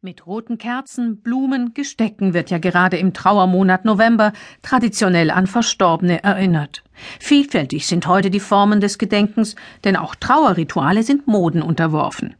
Mit roten Kerzen, Blumen, Gestecken wird ja gerade im Trauermonat November traditionell an Verstorbene erinnert. Vielfältig sind heute die Formen des Gedenkens, denn auch Trauerrituale sind Moden unterworfen.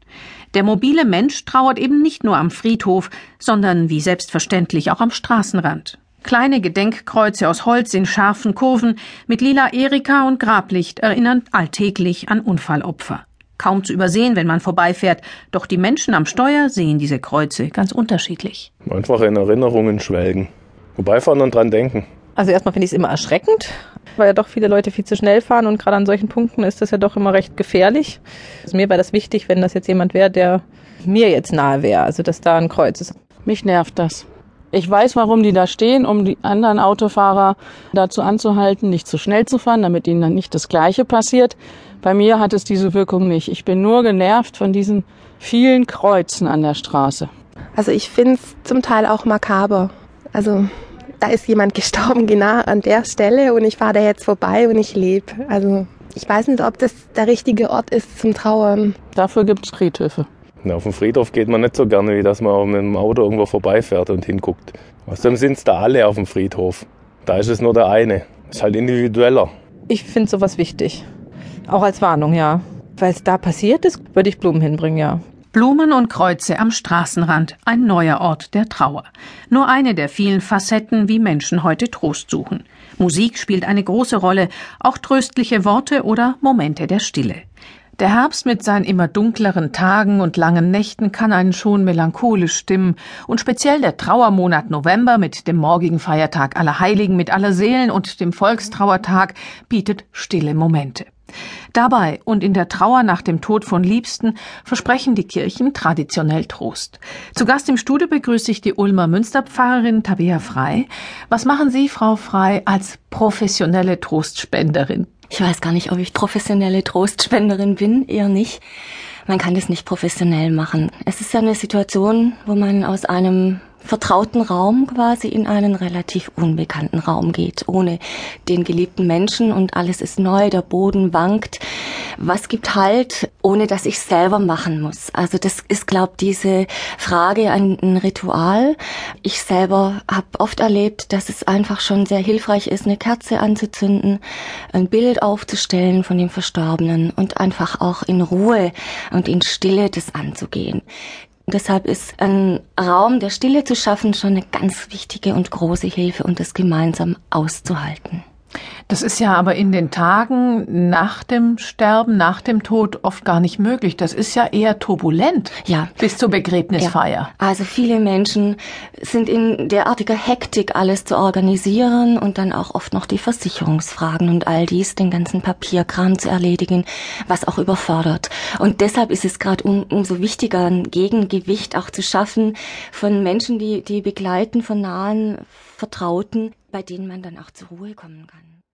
Der mobile Mensch trauert eben nicht nur am Friedhof, sondern wie selbstverständlich auch am Straßenrand. Kleine Gedenkkreuze aus Holz in scharfen Kurven mit lila Erika und Grablicht erinnern alltäglich an Unfallopfer kaum zu übersehen, wenn man vorbeifährt. Doch die Menschen am Steuer sehen diese Kreuze ganz unterschiedlich. Einfach in Erinnerungen schwelgen. Vorbeifahren und dran denken. Also erstmal finde ich es immer erschreckend, weil ja doch viele Leute viel zu schnell fahren und gerade an solchen Punkten ist das ja doch immer recht gefährlich. Also mir wäre das wichtig, wenn das jetzt jemand wäre, der mir jetzt nahe wäre, also dass da ein Kreuz ist. Mich nervt das. Ich weiß, warum die da stehen, um die anderen Autofahrer dazu anzuhalten, nicht zu schnell zu fahren, damit ihnen dann nicht das Gleiche passiert. Bei mir hat es diese Wirkung nicht. Ich bin nur genervt von diesen vielen Kreuzen an der Straße. Also ich finde es zum Teil auch makaber. Also da ist jemand gestorben genau an der Stelle und ich fahre da jetzt vorbei und ich lebe. Also ich weiß nicht, ob das der richtige Ort ist zum Trauern. Dafür gibt es Friedhöfe. Na, auf dem Friedhof geht man nicht so gerne, wie dass man mit dem Auto irgendwo vorbeifährt und hinguckt. Außerdem sind es da alle auf dem Friedhof. Da ist es nur der eine. Ist halt individueller. Ich finde sowas wichtig. Auch als Warnung, ja. Weil es da passiert ist, würde ich Blumen hinbringen, ja. Blumen und Kreuze am Straßenrand, ein neuer Ort der Trauer. Nur eine der vielen Facetten, wie Menschen heute Trost suchen. Musik spielt eine große Rolle, auch tröstliche Worte oder Momente der Stille. Der Herbst mit seinen immer dunkleren Tagen und langen Nächten kann einen schon melancholisch stimmen, und speziell der Trauermonat November mit dem morgigen Feiertag aller Heiligen mit aller Seelen und dem Volkstrauertag bietet stille Momente. Dabei und in der Trauer nach dem Tod von Liebsten versprechen die Kirchen traditionell Trost. Zu Gast im Studio begrüße ich die Ulmer Münsterpfarrerin Tabea Frei. Was machen Sie, Frau Frei, als professionelle Trostspenderin? Ich weiß gar nicht, ob ich professionelle Trostspenderin bin, eher nicht. Man kann das nicht professionell machen. Es ist ja eine Situation, wo man aus einem vertrauten Raum quasi in einen relativ unbekannten Raum geht, ohne den geliebten Menschen und alles ist neu, der Boden wankt. Was gibt Halt, ohne dass ich selber machen muss? Also das ist, glaube diese Frage ein, ein Ritual. Ich selber habe oft erlebt, dass es einfach schon sehr hilfreich ist, eine Kerze anzuzünden, ein Bild aufzustellen von dem Verstorbenen und einfach auch in Ruhe und in Stille das anzugehen. Deshalb ist ein Raum der Stille zu schaffen schon eine ganz wichtige und große Hilfe und das gemeinsam auszuhalten. Das ist ja aber in den Tagen nach dem Sterben, nach dem Tod oft gar nicht möglich. Das ist ja eher turbulent. Ja. Bis zur Begräbnisfeier. Ja. Also viele Menschen sind in derartiger Hektik, alles zu organisieren und dann auch oft noch die Versicherungsfragen und all dies, den ganzen Papierkram zu erledigen, was auch überfordert. Und deshalb ist es gerade um, umso wichtiger, ein Gegengewicht auch zu schaffen von Menschen, die, die begleiten, von nahen Vertrauten, bei denen man dann auch zur Ruhe kommen kann.